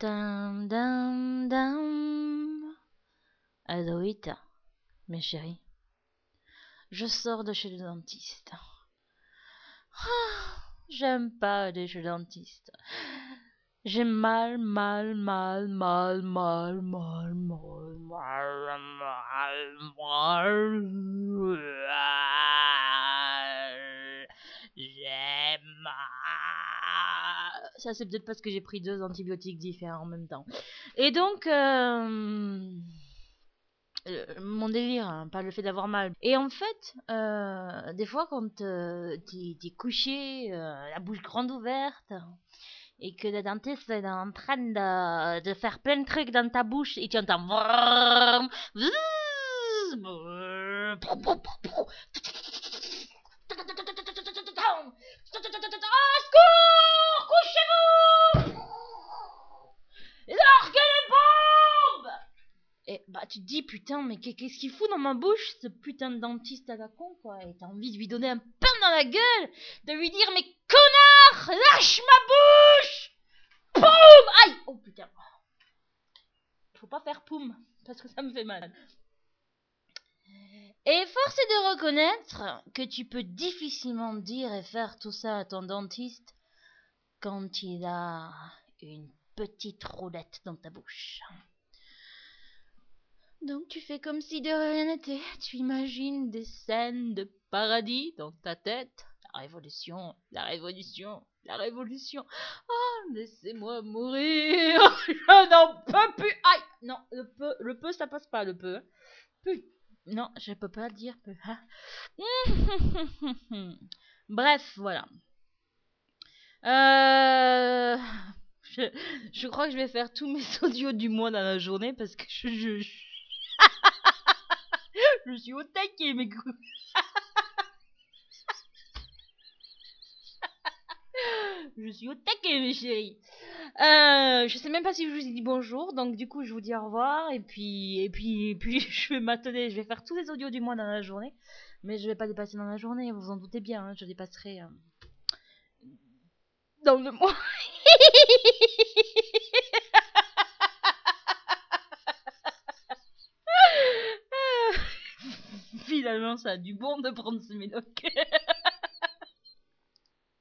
Dam, dam, dam. Aloïta, mes chéris, je sors de chez le dentiste. Ah, J'aime pas aller chez le dentiste. J'ai mal, mal, mal, mal, mal, mal, mal, mal, mal, mal. J'ai mal. Ça, c'est peut-être parce que j'ai pris deux antibiotiques différents en même temps. Et donc, euh, euh, mon délire, hein, pas le fait d'avoir mal. Et en fait, euh, des fois, quand euh, t'es couché, euh, la bouche grande ouverte, et que le dentiste est en train de, de faire plein de trucs dans ta bouche, et tu entends... bah tu te dis putain mais qu'est- qu'est-ce qu'il fout dans ma bouche ce putain de dentiste à la con quoi. Et t'as envie de lui donner un pain dans la gueule de lui dire mais connard lâche ma bouche! Poum! Aïe! Oh putain. Faut pas faire poum parce que ça me fait mal. Et force est de reconnaître que tu peux difficilement dire et faire tout ça à ton dentiste quand il a une petite roulette dans ta bouche. Donc tu fais comme si de rien n'était. Tu imagines des scènes de paradis dans ta tête. La révolution, la révolution, la révolution. Oh, laissez-moi mourir. Je n'en peux plus. Aïe. Non, le peu, le peu, ça passe pas, le peu. Non, je peux pas dire peu. hein. Bref, voilà. Euh... Je, crois que je vais faire tous mes audios du mois dans la journée parce que je, je, je... je suis au taquet, mes coups. je suis au taquet, mes chéris. Euh, je sais même pas si je vous ai dit bonjour, donc du coup je vous dis au revoir et puis et puis et puis je vais m'atteler, je vais faire tous les audios du mois dans la journée, mais je vais pas dépasser dans la journée, vous vous en doutez bien, hein, je dépasserai euh, dans le mois. Finalement, ça a du bon de prendre ce médoc.